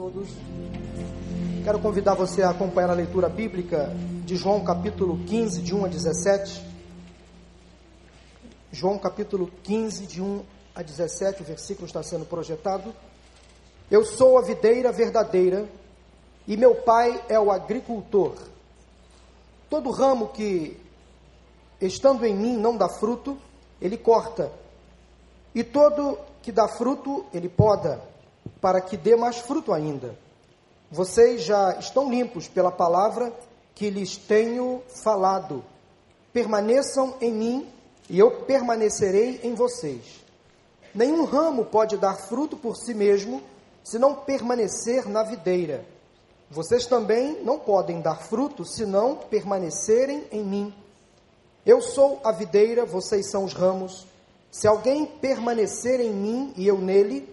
todos. Quero convidar você a acompanhar a leitura bíblica de João capítulo 15, de 1 a 17. João capítulo 15, de 1 a 17, o versículo está sendo projetado. Eu sou a videira verdadeira e meu pai é o agricultor. Todo ramo que, estando em mim, não dá fruto, ele corta, e todo que dá fruto, ele poda, para que dê mais fruto ainda. Vocês já estão limpos pela palavra que lhes tenho falado. Permaneçam em mim e eu permanecerei em vocês. Nenhum ramo pode dar fruto por si mesmo se não permanecer na videira. Vocês também não podem dar fruto se não permanecerem em mim. Eu sou a videira, vocês são os ramos. Se alguém permanecer em mim e eu nele,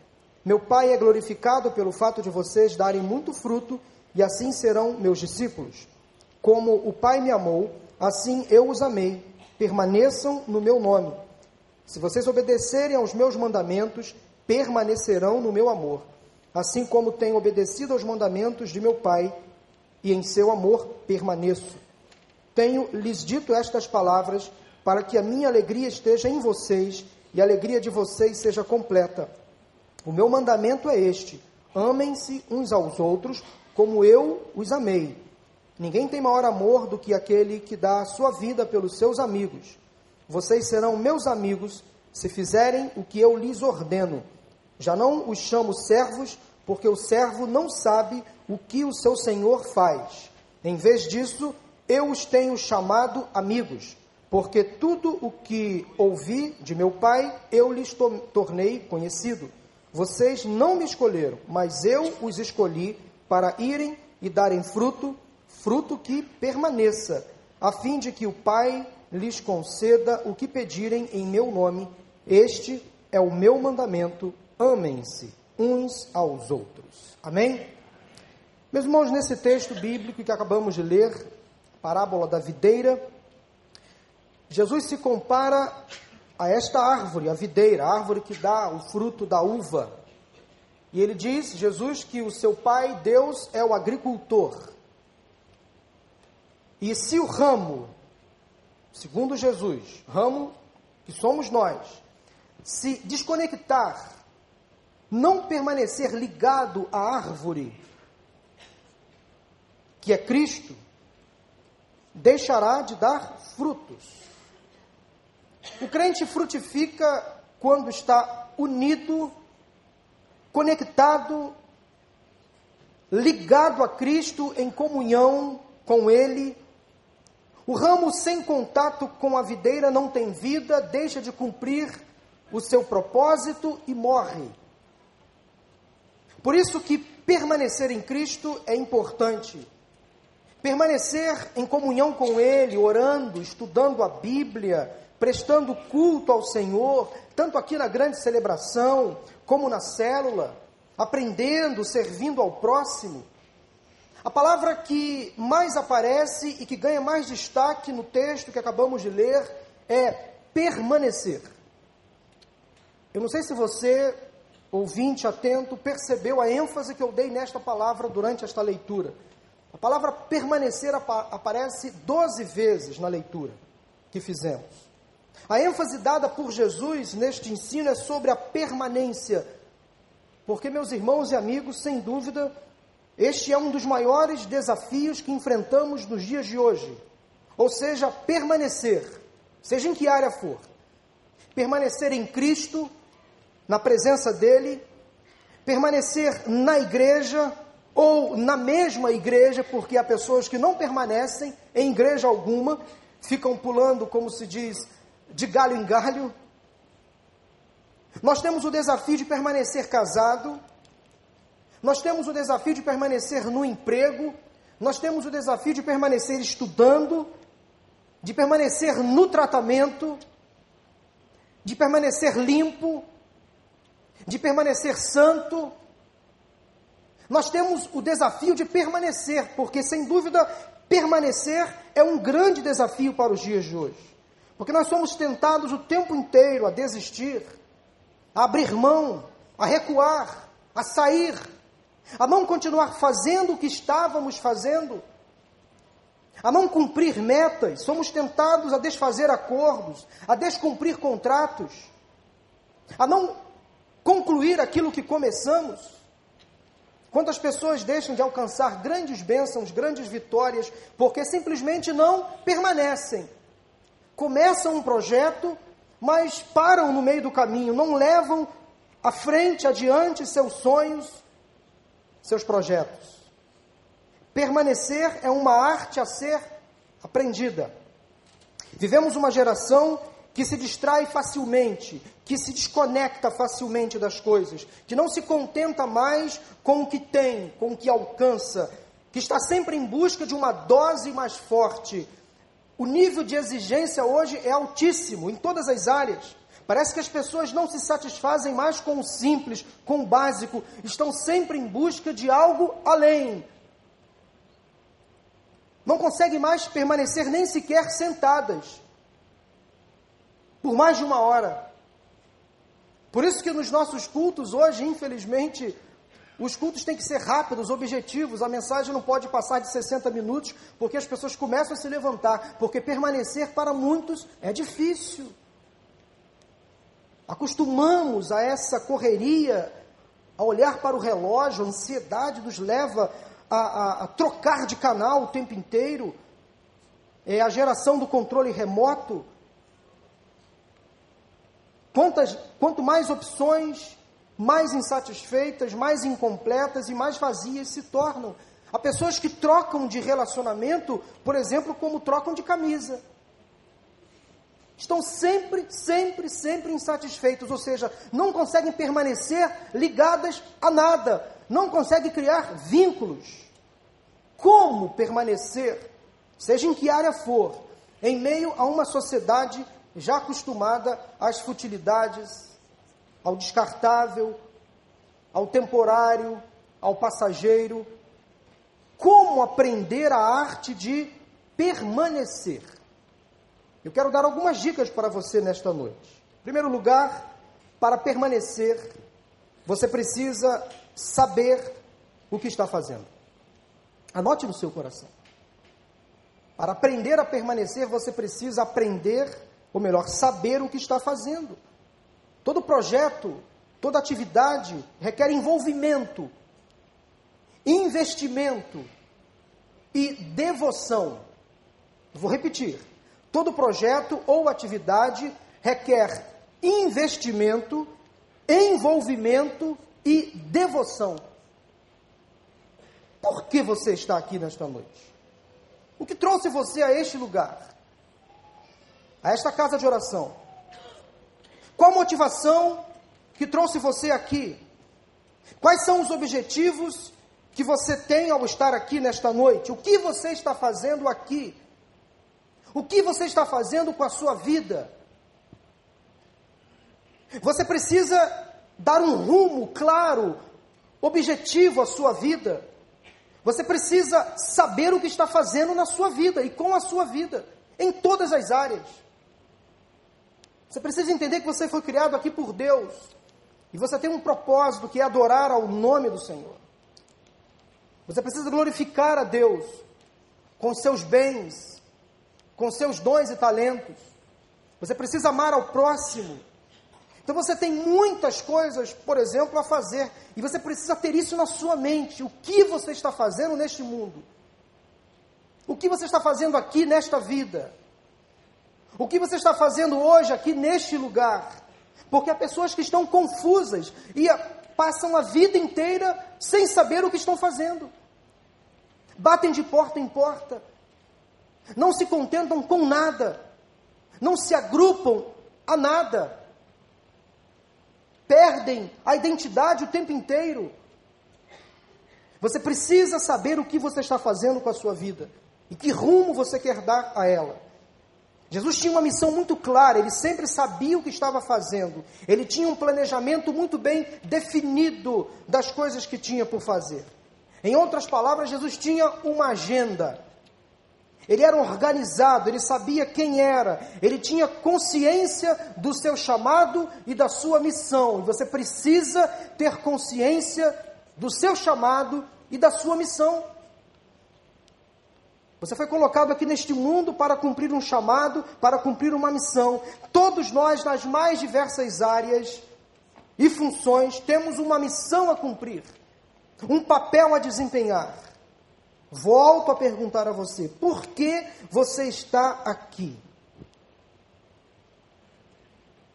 Meu Pai é glorificado pelo fato de vocês darem muito fruto e assim serão meus discípulos. Como o Pai me amou, assim eu os amei. Permaneçam no meu nome. Se vocês obedecerem aos meus mandamentos, permanecerão no meu amor, assim como tenho obedecido aos mandamentos de meu Pai, e em seu amor permaneço. Tenho lhes dito estas palavras para que a minha alegria esteja em vocês e a alegria de vocês seja completa. O meu mandamento é este: amem-se uns aos outros como eu os amei. Ninguém tem maior amor do que aquele que dá a sua vida pelos seus amigos. Vocês serão meus amigos se fizerem o que eu lhes ordeno. Já não os chamo servos, porque o servo não sabe o que o seu senhor faz. Em vez disso, eu os tenho chamado amigos, porque tudo o que ouvi de meu pai eu lhes tornei conhecido. Vocês não me escolheram, mas eu os escolhi para irem e darem fruto, fruto que permaneça, a fim de que o Pai lhes conceda o que pedirem em meu nome. Este é o meu mandamento: amem-se uns aos outros. Amém? Meus irmãos, nesse texto bíblico que acabamos de ler, parábola da videira, Jesus se compara a esta árvore, a videira, a árvore que dá o fruto da uva. E ele diz, Jesus, que o seu pai, Deus, é o agricultor. E se o ramo, segundo Jesus, ramo que somos nós, se desconectar, não permanecer ligado à árvore, que é Cristo, deixará de dar frutos. O crente frutifica quando está unido, conectado, ligado a Cristo, em comunhão com Ele. O ramo sem contato com a videira não tem vida, deixa de cumprir o seu propósito e morre. Por isso que permanecer em Cristo é importante. Permanecer em comunhão com Ele, orando, estudando a Bíblia, prestando culto ao Senhor, tanto aqui na grande celebração, como na célula, aprendendo, servindo ao próximo. A palavra que mais aparece e que ganha mais destaque no texto que acabamos de ler é permanecer. Eu não sei se você, ouvinte atento, percebeu a ênfase que eu dei nesta palavra durante esta leitura. A palavra permanecer aparece 12 vezes na leitura que fizemos. A ênfase dada por Jesus neste ensino é sobre a permanência, porque, meus irmãos e amigos, sem dúvida, este é um dos maiores desafios que enfrentamos nos dias de hoje. Ou seja, permanecer, seja em que área for, permanecer em Cristo, na presença dEle, permanecer na igreja ou na mesma igreja, porque há pessoas que não permanecem em igreja alguma, ficam pulando, como se diz, de galho em galho. Nós temos o desafio de permanecer casado. Nós temos o desafio de permanecer no emprego. nós temos o desafio de permanecer estudando, de permanecer no tratamento, de permanecer limpo, de permanecer santo. Nós temos o desafio de permanecer, porque sem dúvida permanecer é um grande desafio para os dias de hoje. Porque nós somos tentados o tempo inteiro a desistir, a abrir mão, a recuar, a sair, a não continuar fazendo o que estávamos fazendo, a não cumprir metas, somos tentados a desfazer acordos, a descumprir contratos, a não concluir aquilo que começamos. Quantas pessoas deixam de alcançar grandes bênçãos, grandes vitórias, porque simplesmente não permanecem começam um projeto, mas param no meio do caminho, não levam à frente, adiante seus sonhos, seus projetos. Permanecer é uma arte a ser aprendida. Vivemos uma geração que se distrai facilmente, que se desconecta facilmente das coisas, que não se contenta mais com o que tem, com o que alcança, que está sempre em busca de uma dose mais forte, o nível de exigência hoje é altíssimo em todas as áreas. Parece que as pessoas não se satisfazem mais com o simples, com o básico, estão sempre em busca de algo além. Não conseguem mais permanecer nem sequer sentadas por mais de uma hora. Por isso que nos nossos cultos hoje, infelizmente, os cultos têm que ser rápidos, objetivos, a mensagem não pode passar de 60 minutos, porque as pessoas começam a se levantar, porque permanecer para muitos é difícil. Acostumamos a essa correria, a olhar para o relógio, a ansiedade nos leva a, a, a trocar de canal o tempo inteiro. É a geração do controle remoto. Quantas, quanto mais opções, mais insatisfeitas, mais incompletas e mais vazias se tornam. Há pessoas que trocam de relacionamento, por exemplo, como trocam de camisa. Estão sempre, sempre, sempre insatisfeitos, ou seja, não conseguem permanecer ligadas a nada, não conseguem criar vínculos. Como permanecer, seja em que área for, em meio a uma sociedade já acostumada às futilidades, ao descartável, ao temporário, ao passageiro. Como aprender a arte de permanecer? Eu quero dar algumas dicas para você nesta noite. Em primeiro lugar, para permanecer, você precisa saber o que está fazendo. Anote no seu coração. Para aprender a permanecer, você precisa aprender, ou melhor, saber o que está fazendo. Todo projeto, toda atividade requer envolvimento, investimento e devoção. Vou repetir: todo projeto ou atividade requer investimento, envolvimento e devoção. Por que você está aqui nesta noite? O que trouxe você a este lugar? A esta casa de oração? Qual motivação que trouxe você aqui? Quais são os objetivos que você tem ao estar aqui nesta noite? O que você está fazendo aqui? O que você está fazendo com a sua vida? Você precisa dar um rumo claro, objetivo à sua vida. Você precisa saber o que está fazendo na sua vida e com a sua vida, em todas as áreas. Você precisa entender que você foi criado aqui por Deus. E você tem um propósito que é adorar ao nome do Senhor. Você precisa glorificar a Deus com seus bens, com seus dons e talentos. Você precisa amar ao próximo. Então você tem muitas coisas, por exemplo, a fazer. E você precisa ter isso na sua mente. O que você está fazendo neste mundo? O que você está fazendo aqui nesta vida? O que você está fazendo hoje aqui neste lugar? Porque há pessoas que estão confusas e passam a vida inteira sem saber o que estão fazendo. Batem de porta em porta, não se contentam com nada, não se agrupam a nada, perdem a identidade o tempo inteiro. Você precisa saber o que você está fazendo com a sua vida e que rumo você quer dar a ela. Jesus tinha uma missão muito clara, ele sempre sabia o que estava fazendo, ele tinha um planejamento muito bem definido das coisas que tinha por fazer. Em outras palavras, Jesus tinha uma agenda. Ele era organizado, ele sabia quem era, ele tinha consciência do seu chamado e da sua missão. E você precisa ter consciência do seu chamado e da sua missão. Você foi colocado aqui neste mundo para cumprir um chamado, para cumprir uma missão. Todos nós, nas mais diversas áreas e funções, temos uma missão a cumprir, um papel a desempenhar. Volto a perguntar a você: por que você está aqui?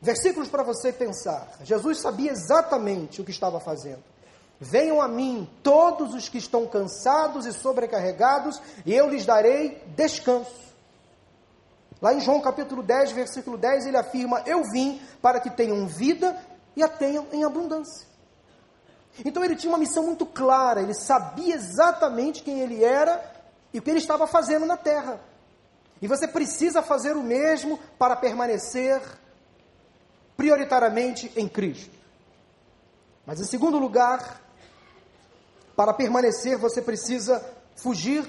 Versículos para você pensar. Jesus sabia exatamente o que estava fazendo. Venham a mim todos os que estão cansados e sobrecarregados, e eu lhes darei descanso. Lá em João capítulo 10, versículo 10, ele afirma: Eu vim para que tenham vida e a tenham em abundância. Então ele tinha uma missão muito clara, ele sabia exatamente quem ele era e o que ele estava fazendo na terra. E você precisa fazer o mesmo para permanecer prioritariamente em Cristo. Mas em segundo lugar, para permanecer, você precisa fugir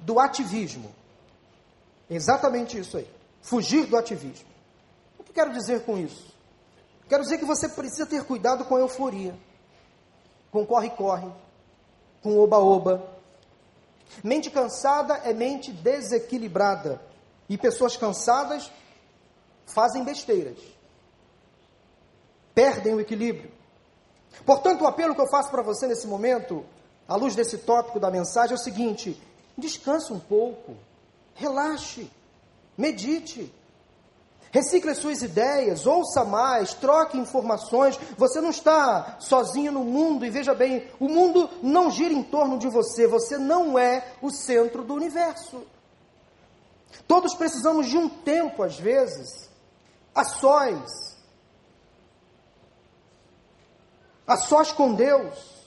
do ativismo. Exatamente isso aí. Fugir do ativismo. O que quero dizer com isso? Quero dizer que você precisa ter cuidado com a euforia, com corre-corre, com oba-oba. Mente cansada é mente desequilibrada. E pessoas cansadas fazem besteiras. Perdem o equilíbrio. Portanto, o apelo que eu faço para você nesse momento à luz desse tópico da mensagem, é o seguinte: descanse um pouco, relaxe, medite. Recicle as suas ideias, ouça mais, troque informações. Você não está sozinho no mundo e veja bem, o mundo não gira em torno de você, você não é o centro do universo. Todos precisamos de um tempo, às vezes, a sós, a sós com Deus.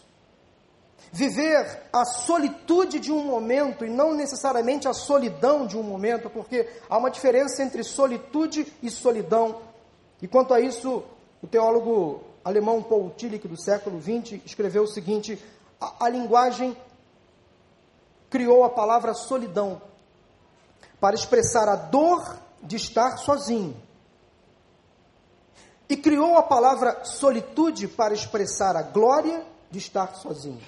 Viver a solitude de um momento e não necessariamente a solidão de um momento, porque há uma diferença entre solitude e solidão. E quanto a isso, o teólogo alemão Paul Tillich, do século XX, escreveu o seguinte: a, a linguagem criou a palavra solidão para expressar a dor de estar sozinho. E criou a palavra solitude para expressar a glória de estar sozinho.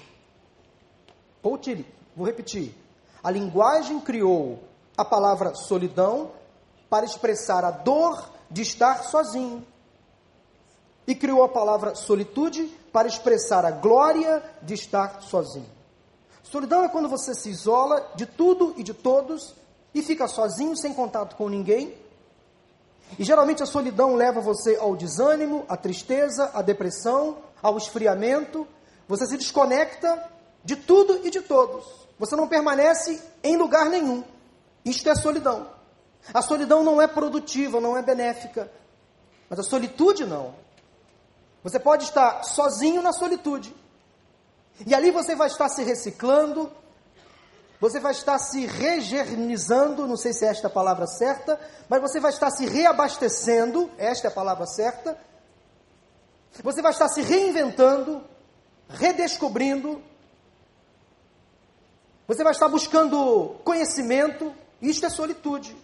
Vou repetir. A linguagem criou a palavra solidão para expressar a dor de estar sozinho. E criou a palavra solitude para expressar a glória de estar sozinho. Solidão é quando você se isola de tudo e de todos e fica sozinho, sem contato com ninguém. E geralmente a solidão leva você ao desânimo, à tristeza, à depressão, ao esfriamento. Você se desconecta de tudo e de todos. Você não permanece em lugar nenhum. Isto é solidão. A solidão não é produtiva, não é benéfica. Mas a solitude não. Você pode estar sozinho na solitude. E ali você vai estar se reciclando, você vai estar se regenizando, não sei se é esta a palavra certa, mas você vai estar se reabastecendo, esta é a palavra certa. Você vai estar se reinventando, redescobrindo, você vai estar buscando conhecimento, isto é solitude.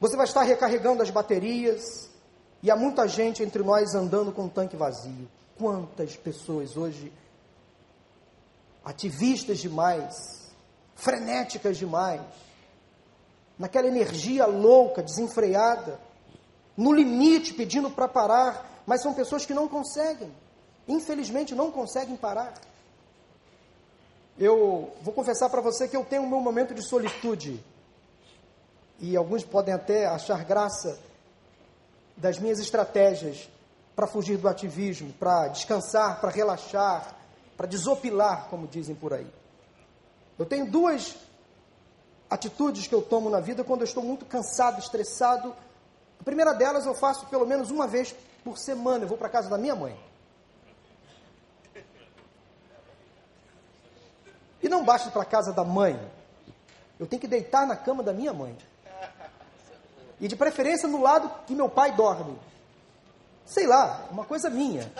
Você vai estar recarregando as baterias, e há muita gente entre nós andando com um tanque vazio. Quantas pessoas hoje, ativistas demais, frenéticas demais, naquela energia louca, desenfreada, no limite, pedindo para parar, mas são pessoas que não conseguem, infelizmente não conseguem parar. Eu vou confessar para você que eu tenho o meu momento de solitude. E alguns podem até achar graça das minhas estratégias para fugir do ativismo, para descansar, para relaxar, para desopilar, como dizem por aí. Eu tenho duas atitudes que eu tomo na vida quando eu estou muito cansado, estressado. A primeira delas eu faço pelo menos uma vez por semana. Eu vou para casa da minha mãe. Não basta para a casa da mãe. Eu tenho que deitar na cama da minha mãe. E de preferência no lado que meu pai dorme. Sei lá, uma coisa minha.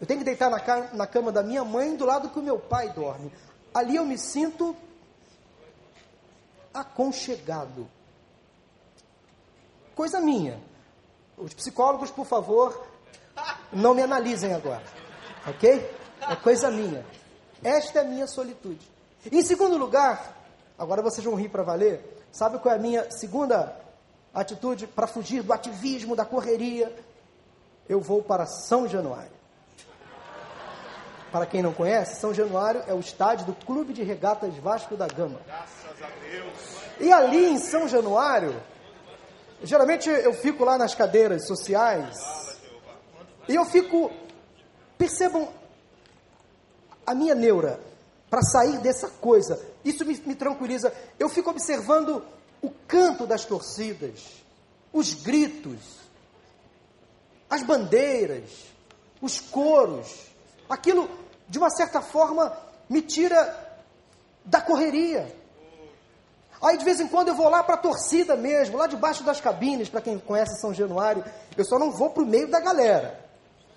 Eu tenho que deitar na, na cama da minha mãe do lado que o meu pai dorme. Ali eu me sinto aconchegado. Coisa minha. Os psicólogos, por favor, não me analisem agora. Ok? É coisa minha. Esta é a minha solitude. Em segundo lugar, agora vocês vão rir para valer. Sabe qual é a minha segunda atitude para fugir do ativismo, da correria? Eu vou para São Januário. Para quem não conhece, São Januário é o estádio do Clube de Regatas Vasco da Gama. Graças a Deus. E ali em São Januário, geralmente eu fico lá nas cadeiras sociais e eu fico, percebam a minha neura para sair dessa coisa. Isso me, me tranquiliza. Eu fico observando o canto das torcidas, os gritos, as bandeiras, os coros Aquilo, de uma certa forma, me tira da correria. Aí de vez em quando eu vou lá para a torcida mesmo, lá debaixo das cabines, para quem conhece São Januário, eu só não vou para o meio da galera.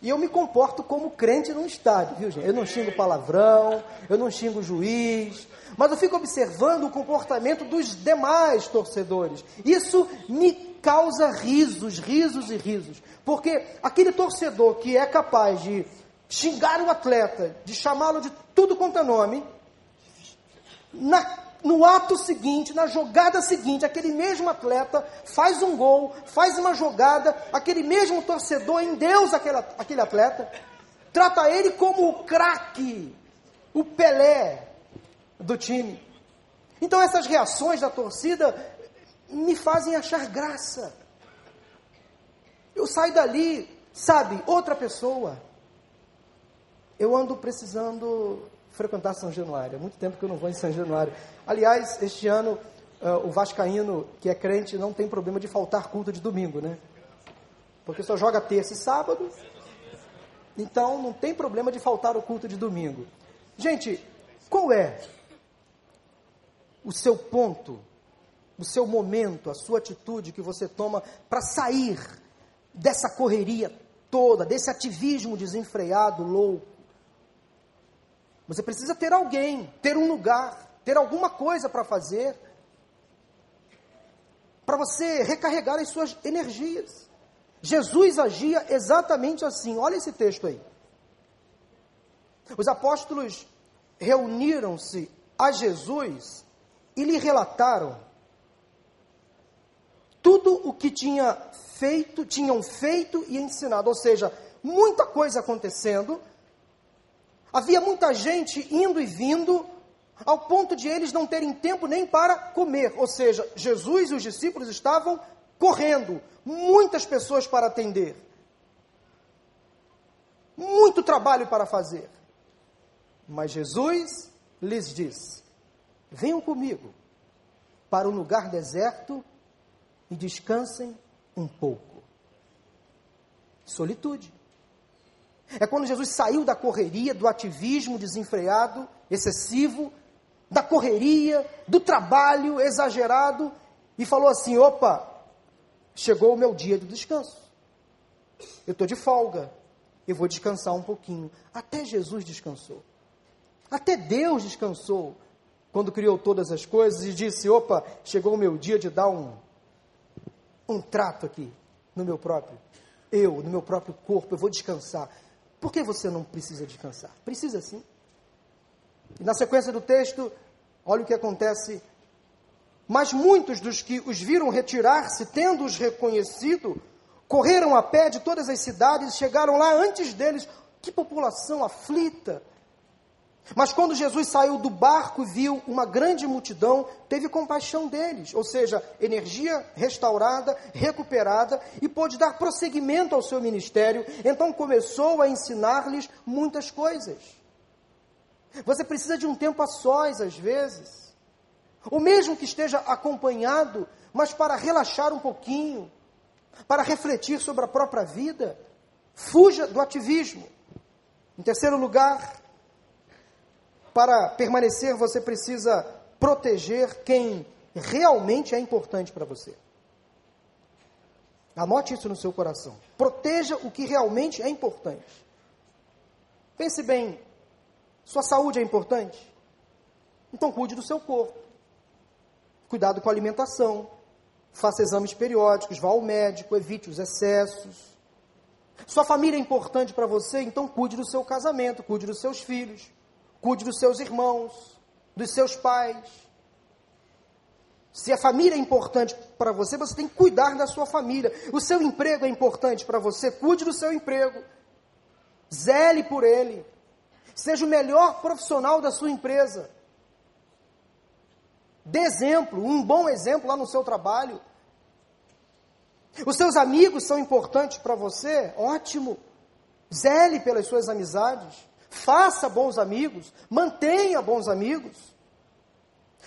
E eu me comporto como crente num estádio, viu gente? Eu não xingo palavrão, eu não xingo juiz, mas eu fico observando o comportamento dos demais torcedores. Isso me causa risos, risos e risos. Porque aquele torcedor que é capaz de xingar o atleta, de chamá-lo de tudo quanto é nome, na, no ato seguinte, na jogada seguinte, aquele mesmo atleta faz um gol, faz uma jogada, aquele mesmo torcedor endeusa aquele, aquele atleta, trata ele como o craque, o Pelé do time. Então essas reações da torcida me fazem achar graça. Eu saio dali, sabe, outra pessoa eu ando precisando frequentar São Januário. Há muito tempo que eu não vou em São Januário. Aliás, este ano, uh, o Vascaíno, que é crente, não tem problema de faltar culto de domingo, né? Porque só joga terça e sábado. Então, não tem problema de faltar o culto de domingo. Gente, qual é o seu ponto, o seu momento, a sua atitude que você toma para sair dessa correria toda, desse ativismo desenfreado, louco? Você precisa ter alguém, ter um lugar, ter alguma coisa para fazer, para você recarregar as suas energias. Jesus agia exatamente assim. Olha esse texto aí. Os apóstolos reuniram-se a Jesus e lhe relataram tudo o que tinha feito, tinham feito e ensinado, ou seja, muita coisa acontecendo, Havia muita gente indo e vindo, ao ponto de eles não terem tempo nem para comer. Ou seja, Jesus e os discípulos estavam correndo, muitas pessoas para atender, muito trabalho para fazer. Mas Jesus lhes disse: Venham comigo para um lugar deserto e descansem um pouco. Solitude. É quando Jesus saiu da correria, do ativismo desenfreado, excessivo, da correria, do trabalho exagerado, e falou assim: opa, chegou o meu dia de descanso. Eu estou de folga, eu vou descansar um pouquinho. Até Jesus descansou. Até Deus descansou quando criou todas as coisas e disse: opa, chegou o meu dia de dar um, um trato aqui no meu próprio, eu, no meu próprio corpo, eu vou descansar. Por que você não precisa descansar? Precisa sim. E na sequência do texto, olha o que acontece. Mas muitos dos que os viram retirar-se, tendo-os reconhecido, correram a pé de todas as cidades e chegaram lá antes deles. Que população aflita! Mas quando Jesus saiu do barco e viu uma grande multidão, teve compaixão deles, ou seja, energia restaurada, recuperada, e pôde dar prosseguimento ao seu ministério. Então começou a ensinar-lhes muitas coisas. Você precisa de um tempo a sós, às vezes, ou mesmo que esteja acompanhado, mas para relaxar um pouquinho, para refletir sobre a própria vida. Fuja do ativismo. Em terceiro lugar, para permanecer, você precisa proteger quem realmente é importante para você. Anote isso no seu coração. Proteja o que realmente é importante. Pense bem: sua saúde é importante? Então cuide do seu corpo. Cuidado com a alimentação. Faça exames periódicos, vá ao médico, evite os excessos. Sua família é importante para você, então cuide do seu casamento, cuide dos seus filhos, cuide dos seus irmãos, dos seus pais. Se a família é importante para você, você tem que cuidar da sua família. O seu emprego é importante para você, cuide do seu emprego. Zele por ele. Seja o melhor profissional da sua empresa. Dê exemplo, um bom exemplo lá no seu trabalho. Os seus amigos são importantes para você? Ótimo. Zele pelas suas amizades. Faça bons amigos. Mantenha bons amigos.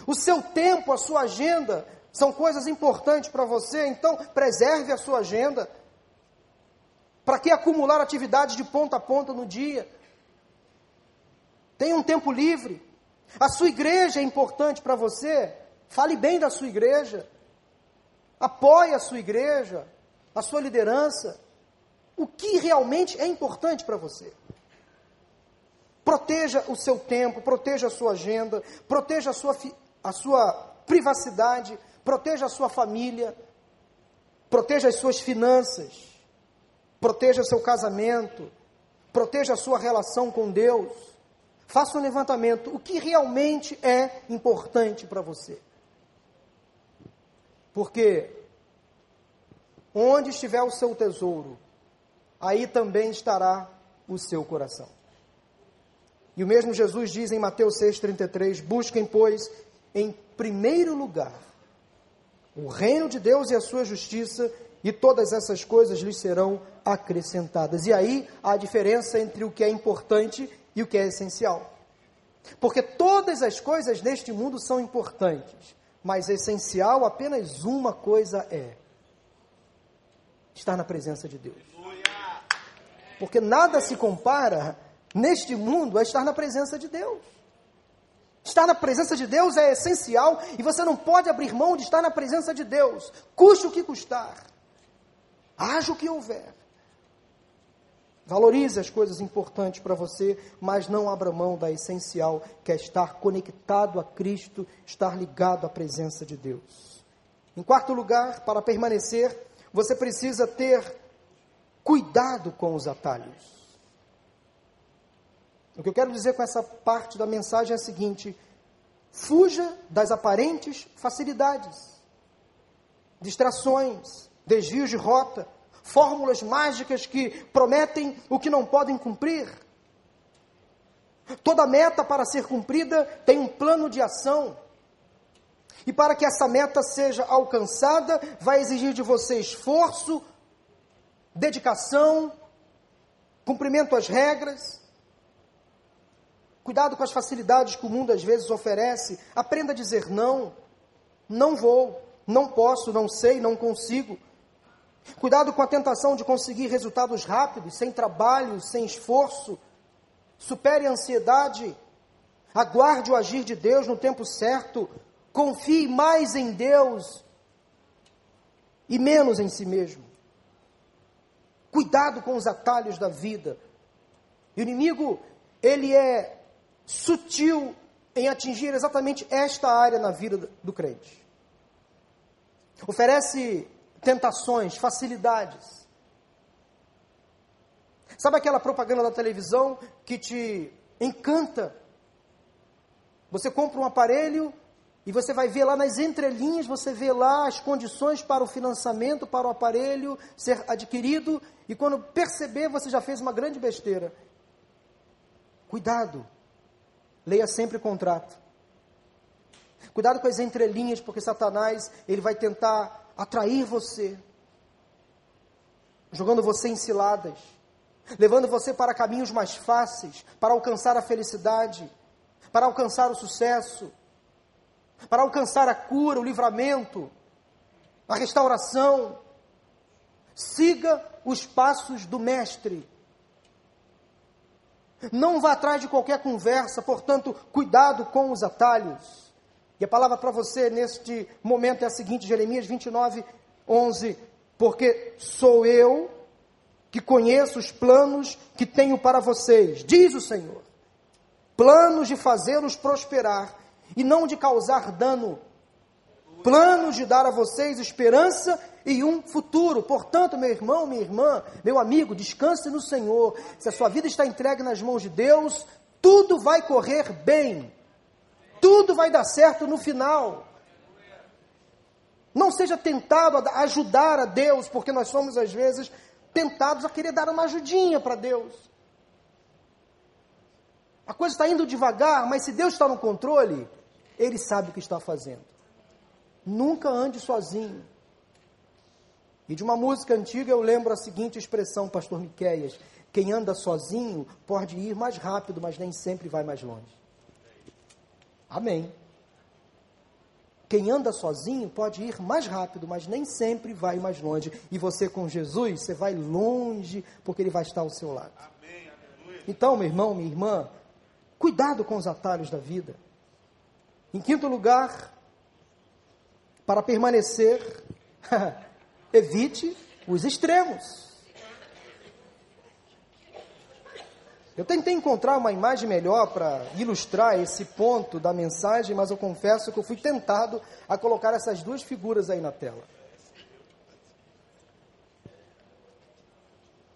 O seu tempo, a sua agenda são coisas importantes para você, então preserve a sua agenda. Para que acumular atividades de ponta a ponta no dia? Tenha um tempo livre. A sua igreja é importante para você? Fale bem da sua igreja. Apoie a sua igreja, a sua liderança. O que realmente é importante para você? Proteja o seu tempo, proteja a sua agenda, proteja a sua, a sua privacidade, proteja a sua família, proteja as suas finanças, proteja seu casamento, proteja a sua relação com Deus. Faça um levantamento. O que realmente é importante para você? Porque onde estiver o seu tesouro, aí também estará o seu coração. E o mesmo Jesus diz em Mateus 6,33: Busquem, pois, em primeiro lugar o reino de Deus e a sua justiça, e todas essas coisas lhes serão acrescentadas. E aí há a diferença entre o que é importante e o que é essencial. Porque todas as coisas neste mundo são importantes, mas essencial apenas uma coisa é: estar na presença de Deus. Porque nada se compara neste mundo a estar na presença de Deus. Estar na presença de Deus é essencial e você não pode abrir mão de estar na presença de Deus, custe o que custar, haja o que houver. Valorize as coisas importantes para você, mas não abra mão da essencial, que é estar conectado a Cristo, estar ligado à presença de Deus. Em quarto lugar, para permanecer, você precisa ter cuidado com os atalhos. O que eu quero dizer com essa parte da mensagem é a seguinte: fuja das aparentes facilidades, distrações, desvios de rota, fórmulas mágicas que prometem o que não podem cumprir. Toda meta para ser cumprida tem um plano de ação. E para que essa meta seja alcançada, vai exigir de você esforço, dedicação, cumprimento às regras. Cuidado com as facilidades que o mundo às vezes oferece. Aprenda a dizer não. Não vou, não posso, não sei, não consigo. Cuidado com a tentação de conseguir resultados rápidos, sem trabalho, sem esforço. Supere a ansiedade. Aguarde o agir de Deus no tempo certo. Confie mais em Deus e menos em si mesmo. Cuidado com os atalhos da vida. O inimigo, ele é sutil em atingir exatamente esta área na vida do crente. Oferece tentações, facilidades. Sabe aquela propaganda da televisão que te encanta? Você compra um aparelho e você vai ver lá nas entrelinhas, você vê lá as condições para o financiamento, para o aparelho ser adquirido, e quando perceber, você já fez uma grande besteira. Cuidado, leia sempre o contrato. Cuidado com as entrelinhas, porque Satanás ele vai tentar atrair você, jogando você em ciladas, levando você para caminhos mais fáceis, para alcançar a felicidade, para alcançar o sucesso, para alcançar a cura, o livramento, a restauração. Siga os passos do Mestre. Não vá atrás de qualquer conversa, portanto, cuidado com os atalhos. E a palavra para você neste momento é a seguinte: Jeremias 29, 11. Porque sou eu que conheço os planos que tenho para vocês, diz o Senhor. Planos de fazê-los prosperar e não de causar dano. Planos de dar a vocês esperança e um futuro. Portanto, meu irmão, minha irmã, meu amigo, descanse no Senhor. Se a sua vida está entregue nas mãos de Deus, tudo vai correr bem. Tudo vai dar certo no final. Não seja tentado a ajudar a Deus, porque nós somos às vezes tentados a querer dar uma ajudinha para Deus. A coisa está indo devagar, mas se Deus está no controle, Ele sabe o que está fazendo. Nunca ande sozinho. E de uma música antiga eu lembro a seguinte expressão, pastor Miqueias: quem anda sozinho pode ir mais rápido, mas nem sempre vai mais longe. Amém. Quem anda sozinho pode ir mais rápido, mas nem sempre vai mais longe. E você com Jesus, você vai longe, porque Ele vai estar ao seu lado. Amém, então, meu irmão, minha irmã, cuidado com os atalhos da vida. Em quinto lugar, para permanecer, evite os extremos. Eu tentei encontrar uma imagem melhor para ilustrar esse ponto da mensagem, mas eu confesso que eu fui tentado a colocar essas duas figuras aí na tela.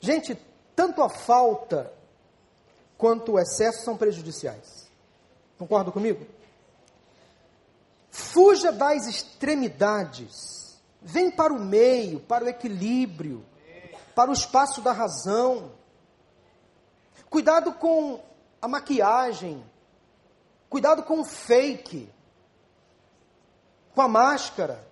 Gente, tanto a falta quanto o excesso são prejudiciais. Concorda comigo? Fuja das extremidades. Vem para o meio, para o equilíbrio, para o espaço da razão. Cuidado com a maquiagem. Cuidado com o fake. Com a máscara.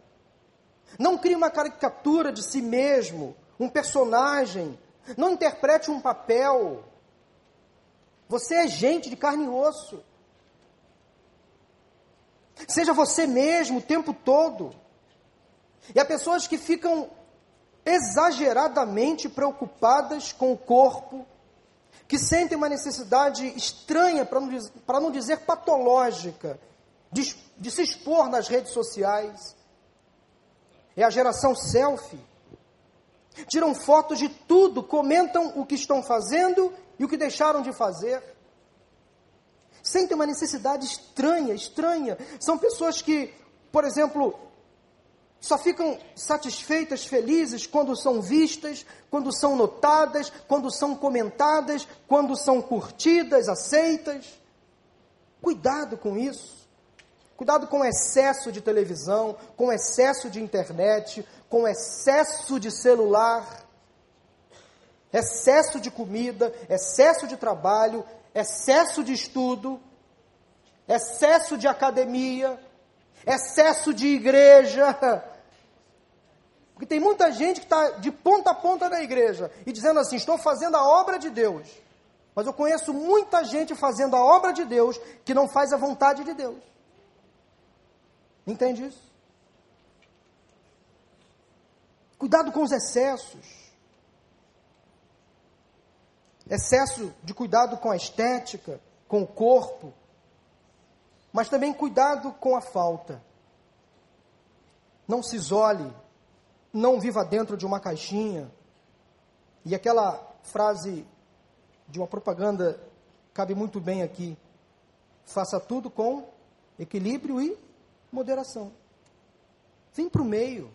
Não crie uma caricatura de si mesmo, um personagem. Não interprete um papel. Você é gente de carne e osso. Seja você mesmo o tempo todo. E há pessoas que ficam exageradamente preocupadas com o corpo, que sentem uma necessidade estranha, para não, dizer, não dizer patológica, de, de se expor nas redes sociais. É a geração selfie. Tiram fotos de tudo, comentam o que estão fazendo e o que deixaram de fazer. Sentem uma necessidade estranha, estranha. São pessoas que, por exemplo, só ficam satisfeitas, felizes quando são vistas, quando são notadas, quando são comentadas, quando são curtidas, aceitas. Cuidado com isso. Cuidado com excesso de televisão, com excesso de internet, com excesso de celular, excesso de comida, excesso de trabalho, excesso de estudo, excesso de academia, excesso de igreja. Porque tem muita gente que está de ponta a ponta da igreja e dizendo assim: estou fazendo a obra de Deus. Mas eu conheço muita gente fazendo a obra de Deus que não faz a vontade de Deus. Entende isso? Cuidado com os excessos. Excesso de cuidado com a estética, com o corpo, mas também cuidado com a falta. Não se isole, não viva dentro de uma caixinha. E aquela frase de uma propaganda cabe muito bem aqui. Faça tudo com equilíbrio e moderação. Vem para o meio.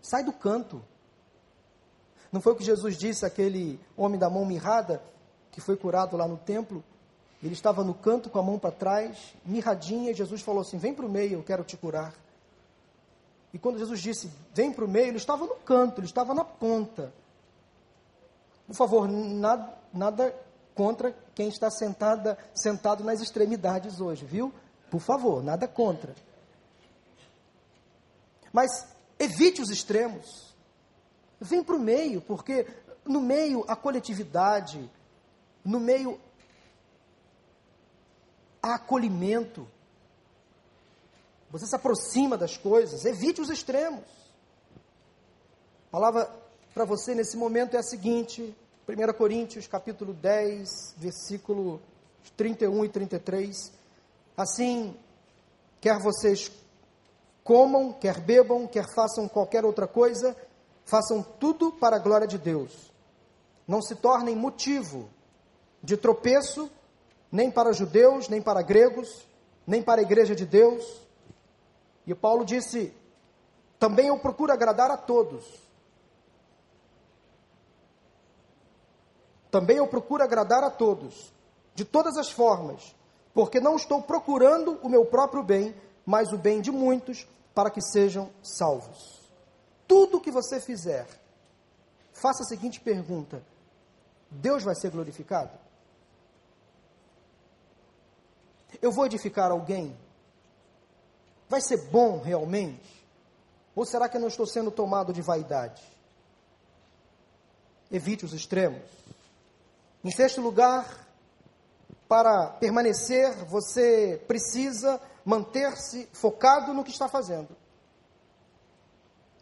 Sai do canto. Não foi o que Jesus disse àquele homem da mão mirrada, que foi curado lá no templo? Ele estava no canto com a mão para trás, mirradinha, e Jesus falou assim: Vem para o meio, eu quero te curar. E quando Jesus disse: Vem para o meio, ele estava no canto, ele estava na ponta. Por favor, nada, nada contra quem está sentada, sentado nas extremidades hoje, viu? Por favor, nada contra. Mas evite os extremos. Vem para o meio, porque no meio a coletividade, no meio há acolhimento. Você se aproxima das coisas, evite os extremos. A palavra para você nesse momento é a seguinte: 1 Coríntios capítulo 10, versículo 31 e 33. Assim, quer vocês comam, quer bebam, quer façam qualquer outra coisa, façam tudo para a glória de Deus. Não se tornem motivo de tropeço, nem para judeus, nem para gregos, nem para a igreja de Deus. E Paulo disse: também eu procuro agradar a todos. Também eu procuro agradar a todos, de todas as formas, porque não estou procurando o meu próprio bem, mas o bem de muitos, para que sejam salvos. Tudo que você fizer, faça a seguinte pergunta: Deus vai ser glorificado? Eu vou edificar alguém? Vai ser bom realmente? Ou será que eu não estou sendo tomado de vaidade? Evite os extremos. Em sexto lugar, para permanecer, você precisa manter-se focado no que está fazendo.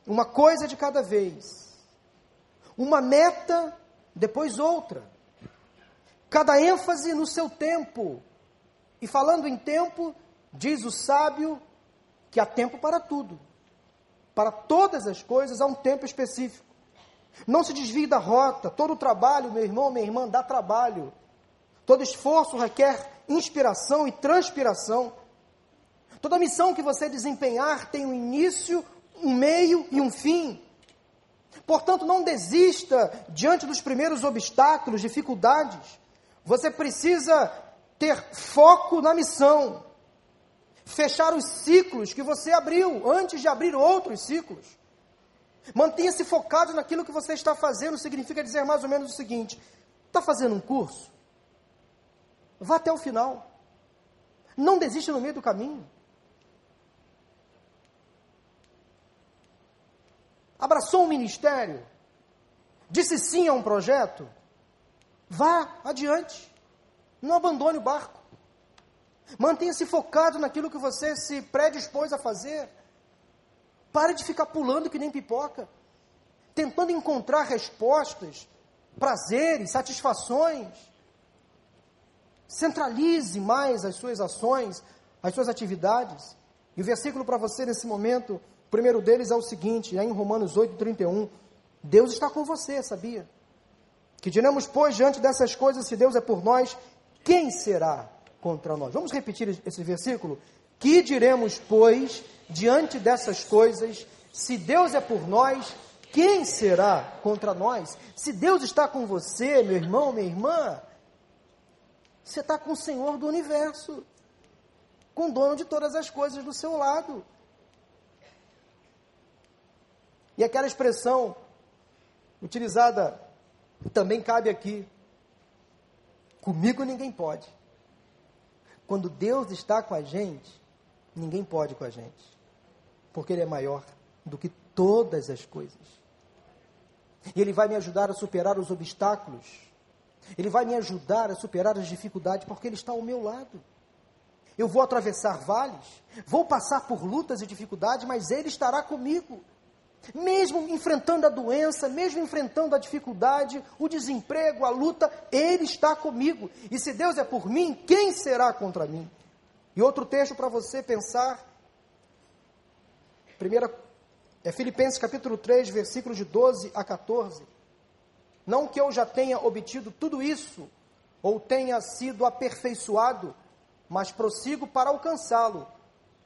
Uma coisa de cada vez. Uma meta, depois outra. Cada ênfase no seu tempo. E falando em tempo, diz o sábio que há tempo para tudo. Para todas as coisas há um tempo específico. Não se desvie da rota. Todo trabalho, meu irmão, minha irmã, dá trabalho. Todo esforço requer inspiração e transpiração. Toda missão que você desempenhar tem um início, um meio e um fim. Portanto, não desista diante dos primeiros obstáculos, dificuldades. Você precisa ter foco na missão. Fechar os ciclos que você abriu antes de abrir outros ciclos. Mantenha-se focado naquilo que você está fazendo, significa dizer mais ou menos o seguinte: está fazendo um curso? Vá até o final. Não desista no meio do caminho. Abraçou um ministério? Disse sim a um projeto? Vá adiante. Não abandone o barco. Mantenha-se focado naquilo que você se predispôs a fazer. Pare de ficar pulando que nem pipoca, tentando encontrar respostas, prazeres, satisfações. Centralize mais as suas ações, as suas atividades. E o versículo para você nesse momento, o primeiro deles é o seguinte, é em Romanos 8, 31. Deus está com você, sabia? Que diremos, pois, diante dessas coisas, se Deus é por nós, quem será contra nós? Vamos repetir esse versículo? Que diremos, pois, diante dessas coisas, se Deus é por nós, quem será contra nós? Se Deus está com você, meu irmão, minha irmã, você está com o Senhor do universo, com o dono de todas as coisas do seu lado. E aquela expressão utilizada também cabe aqui. Comigo ninguém pode. Quando Deus está com a gente, ninguém pode com a gente. Porque Ele é maior do que todas as coisas. E Ele vai me ajudar a superar os obstáculos. Ele vai me ajudar a superar as dificuldades, porque Ele está ao meu lado. Eu vou atravessar vales, vou passar por lutas e dificuldades, mas Ele estará comigo. Mesmo enfrentando a doença, mesmo enfrentando a dificuldade, o desemprego, a luta, Ele está comigo. E se Deus é por mim, quem será contra mim? E outro texto para você pensar. Primeira, é Filipenses capítulo 3, versículos de 12 a 14. Não que eu já tenha obtido tudo isso, ou tenha sido aperfeiçoado, mas prossigo para alcançá-lo,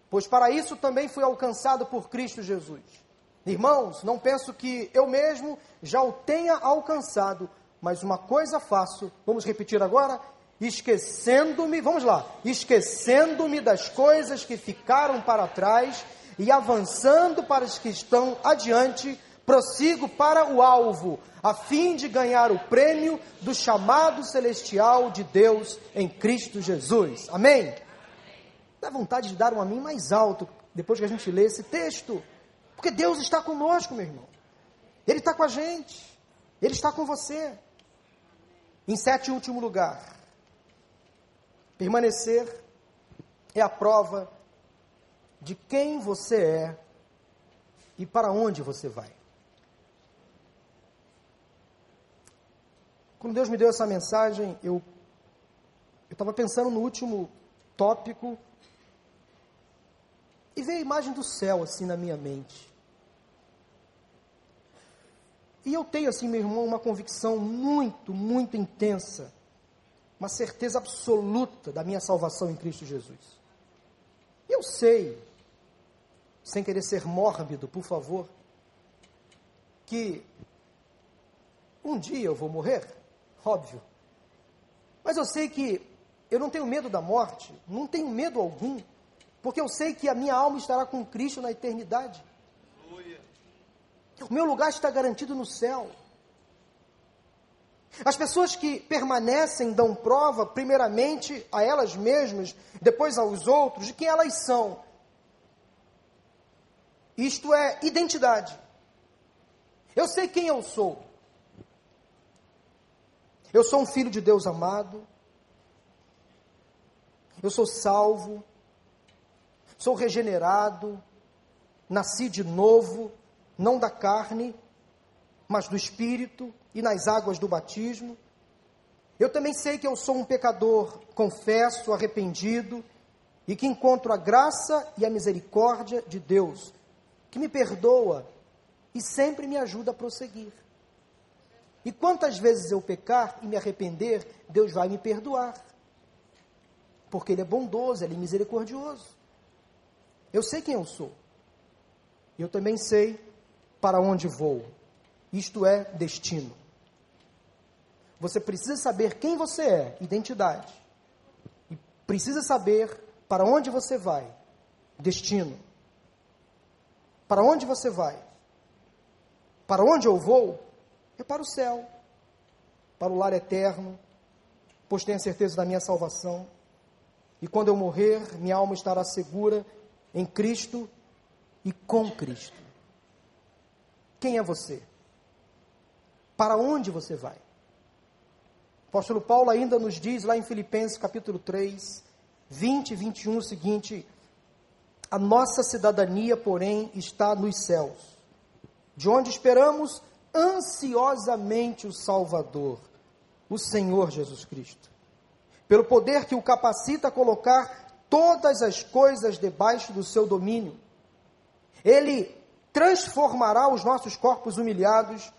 pois para isso também fui alcançado por Cristo Jesus. Irmãos, não penso que eu mesmo já o tenha alcançado, mas uma coisa faço, vamos repetir agora? Esquecendo-me, vamos lá, esquecendo-me das coisas que ficaram para trás e avançando para as que estão adiante, prossigo para o alvo, a fim de ganhar o prêmio do chamado celestial de Deus em Cristo Jesus. Amém? Dá vontade de dar um amém mais alto depois que a gente lê esse texto. Porque Deus está conosco, meu irmão. Ele está com a gente. Ele está com você. Em sete último lugar, permanecer é a prova de quem você é e para onde você vai. Quando Deus me deu essa mensagem, eu estava pensando no último tópico e veio a imagem do céu assim na minha mente. E eu tenho assim, meu irmão, uma convicção muito, muito intensa, uma certeza absoluta da minha salvação em Cristo Jesus. Eu sei, sem querer ser mórbido, por favor, que um dia eu vou morrer, óbvio. Mas eu sei que eu não tenho medo da morte, não tenho medo algum, porque eu sei que a minha alma estará com Cristo na eternidade. O meu lugar está garantido no céu. As pessoas que permanecem dão prova, primeiramente a elas mesmas, depois aos outros, de quem elas são. Isto é identidade. Eu sei quem eu sou. Eu sou um filho de Deus amado. Eu sou salvo. Sou regenerado. Nasci de novo, não da carne, mas do espírito e nas águas do batismo. Eu também sei que eu sou um pecador, confesso, arrependido e que encontro a graça e a misericórdia de Deus, que me perdoa e sempre me ajuda a prosseguir. E quantas vezes eu pecar e me arrepender, Deus vai me perdoar. Porque Ele é bondoso, Ele é misericordioso. Eu sei quem eu sou. Eu também sei para onde vou. Isto é destino. Você precisa saber quem você é, identidade. E precisa saber para onde você vai, destino. Para onde você vai? Para onde eu vou? é para o céu, para o lar eterno, pois tenho a certeza da minha salvação. E quando eu morrer, minha alma estará segura em Cristo e com Cristo. Quem é você? Para onde você vai? O apóstolo Paulo ainda nos diz lá em Filipenses capítulo 3, 20 e 21 o seguinte: A nossa cidadania, porém, está nos céus, de onde esperamos ansiosamente o Salvador, o Senhor Jesus Cristo. Pelo poder que o capacita a colocar todas as coisas debaixo do seu domínio. Ele transformará os nossos corpos humilhados,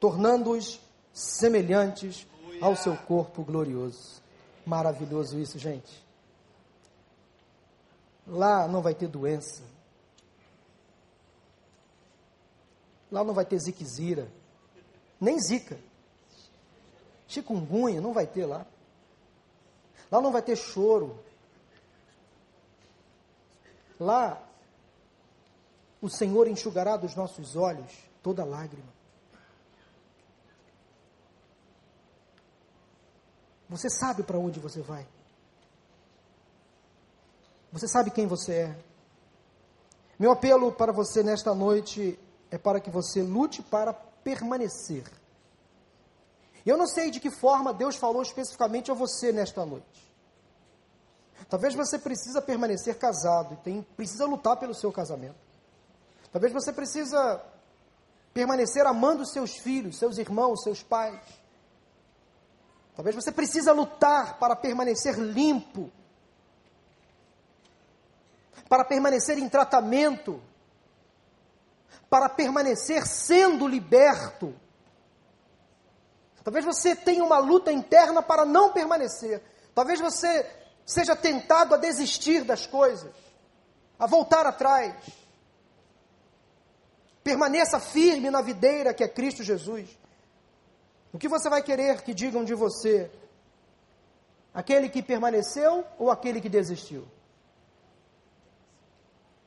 tornando-os semelhantes ao seu corpo glorioso. Maravilhoso isso, gente. Lá não vai ter doença. Lá não vai ter ziquezira nem zika. Chikungunya não vai ter lá. Lá não vai ter choro. Lá o Senhor enxugará dos nossos olhos toda lágrima. Você sabe para onde você vai. Você sabe quem você é. Meu apelo para você nesta noite é para que você lute para permanecer. Eu não sei de que forma Deus falou especificamente a você nesta noite. Talvez você precisa permanecer casado e tem, precisa lutar pelo seu casamento. Talvez você precisa permanecer amando seus filhos, seus irmãos, seus pais. Talvez você precisa lutar para permanecer limpo, para permanecer em tratamento, para permanecer sendo liberto. Talvez você tenha uma luta interna para não permanecer. Talvez você seja tentado a desistir das coisas, a voltar atrás. Permaneça firme na videira que é Cristo Jesus. O que você vai querer que digam de você? Aquele que permaneceu ou aquele que desistiu?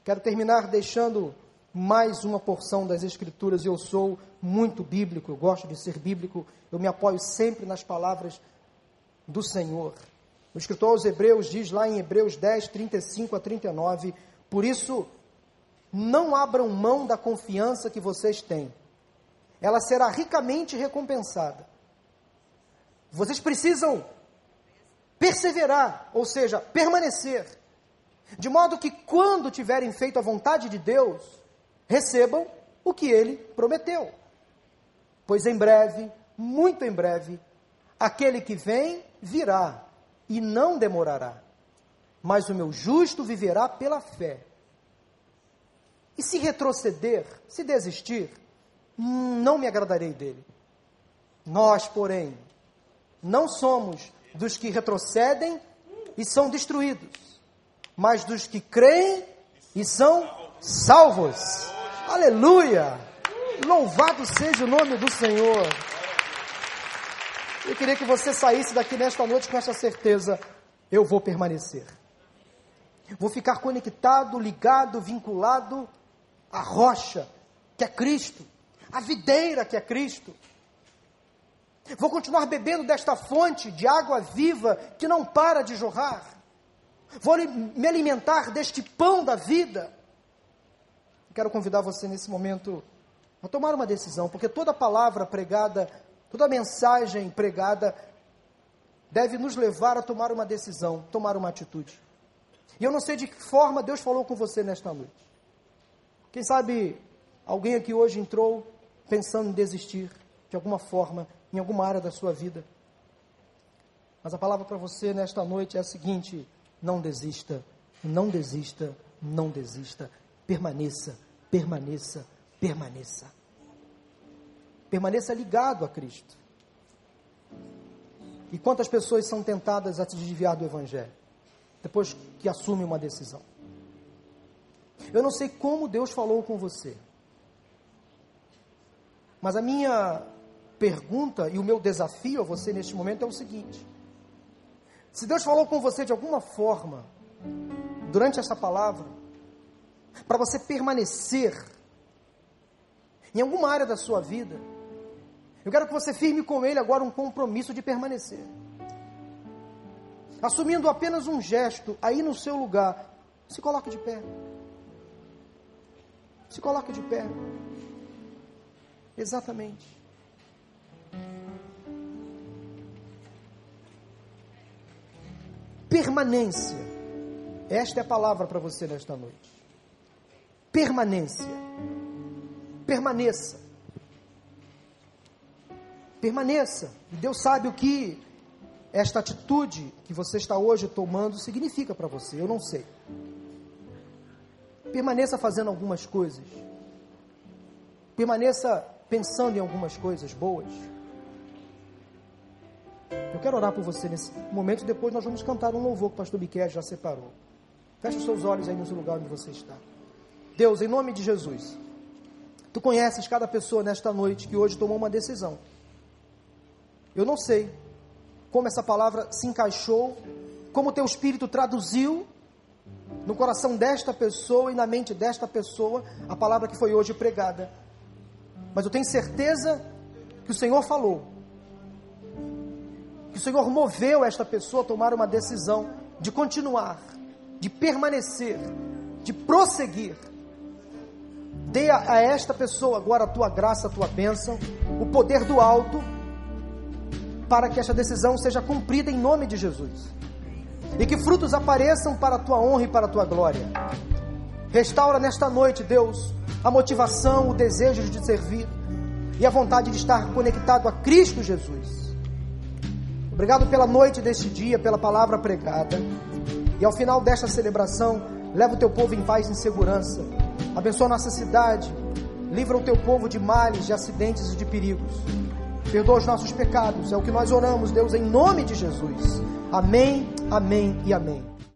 Quero terminar deixando mais uma porção das Escrituras, eu sou muito bíblico, eu gosto de ser bíblico, eu me apoio sempre nas palavras do Senhor. O escritor aos Hebreus diz lá em Hebreus 10, 35 a 39, por isso, não abram mão da confiança que vocês têm, ela será ricamente recompensada. Vocês precisam perseverar, ou seja, permanecer, de modo que quando tiverem feito a vontade de Deus, recebam o que ele prometeu. Pois em breve, muito em breve, Aquele que vem, virá, e não demorará. Mas o meu justo viverá pela fé. E se retroceder, se desistir, não me agradarei dele. Nós, porém, não somos dos que retrocedem e são destruídos, mas dos que creem e são salvos. Aleluia! Louvado seja o nome do Senhor. Eu queria que você saísse daqui nesta noite com essa certeza: eu vou permanecer. Vou ficar conectado, ligado, vinculado à rocha, que é Cristo, à videira, que é Cristo. Vou continuar bebendo desta fonte de água viva que não para de jorrar. Vou me alimentar deste pão da vida. Quero convidar você nesse momento a tomar uma decisão, porque toda palavra pregada, toda mensagem pregada deve nos levar a tomar uma decisão, tomar uma atitude. E eu não sei de que forma Deus falou com você nesta noite. Quem sabe alguém aqui hoje entrou pensando em desistir de alguma forma em alguma área da sua vida. Mas a palavra para você nesta noite é a seguinte: não desista, não desista, não desista. Permaneça, permaneça, permaneça. Permaneça ligado a Cristo. E quantas pessoas são tentadas a te desviar do Evangelho, depois que assumem uma decisão? Eu não sei como Deus falou com você, mas a minha pergunta e o meu desafio a você neste momento é o seguinte: se Deus falou com você de alguma forma, durante essa palavra, para você permanecer em alguma área da sua vida, eu quero que você firme com Ele agora um compromisso de permanecer. Assumindo apenas um gesto aí no seu lugar, se coloque de pé. Se coloque de pé. Exatamente. Permanência. Esta é a palavra para você nesta noite. Permanência. Permaneça. Permaneça. E Deus sabe o que esta atitude que você está hoje tomando significa para você. Eu não sei. Permaneça fazendo algumas coisas. Permaneça pensando em algumas coisas boas. Eu quero orar por você nesse momento depois nós vamos cantar um louvor que o pastor Biquer já separou. Feche os seus olhos aí no lugar onde você está. Deus, em nome de Jesus, tu conheces cada pessoa nesta noite que hoje tomou uma decisão. Eu não sei como essa palavra se encaixou, como o teu espírito traduziu no coração desta pessoa e na mente desta pessoa a palavra que foi hoje pregada. Mas eu tenho certeza que o Senhor falou que o Senhor moveu esta pessoa a tomar uma decisão de continuar, de permanecer, de prosseguir. Dê a, a esta pessoa agora a tua graça, a tua bênção, o poder do alto, para que esta decisão seja cumprida em nome de Jesus. E que frutos apareçam para a tua honra e para a tua glória. Restaura nesta noite, Deus, a motivação, o desejo de servir e a vontade de estar conectado a Cristo Jesus. Obrigado pela noite deste dia, pela palavra pregada. E ao final desta celebração, leva o teu povo em paz e em segurança. Abençoa nossa cidade. Livra o teu povo de males, de acidentes e de perigos. Perdoa os nossos pecados. É o que nós oramos, Deus, em nome de Jesus. Amém, amém e amém.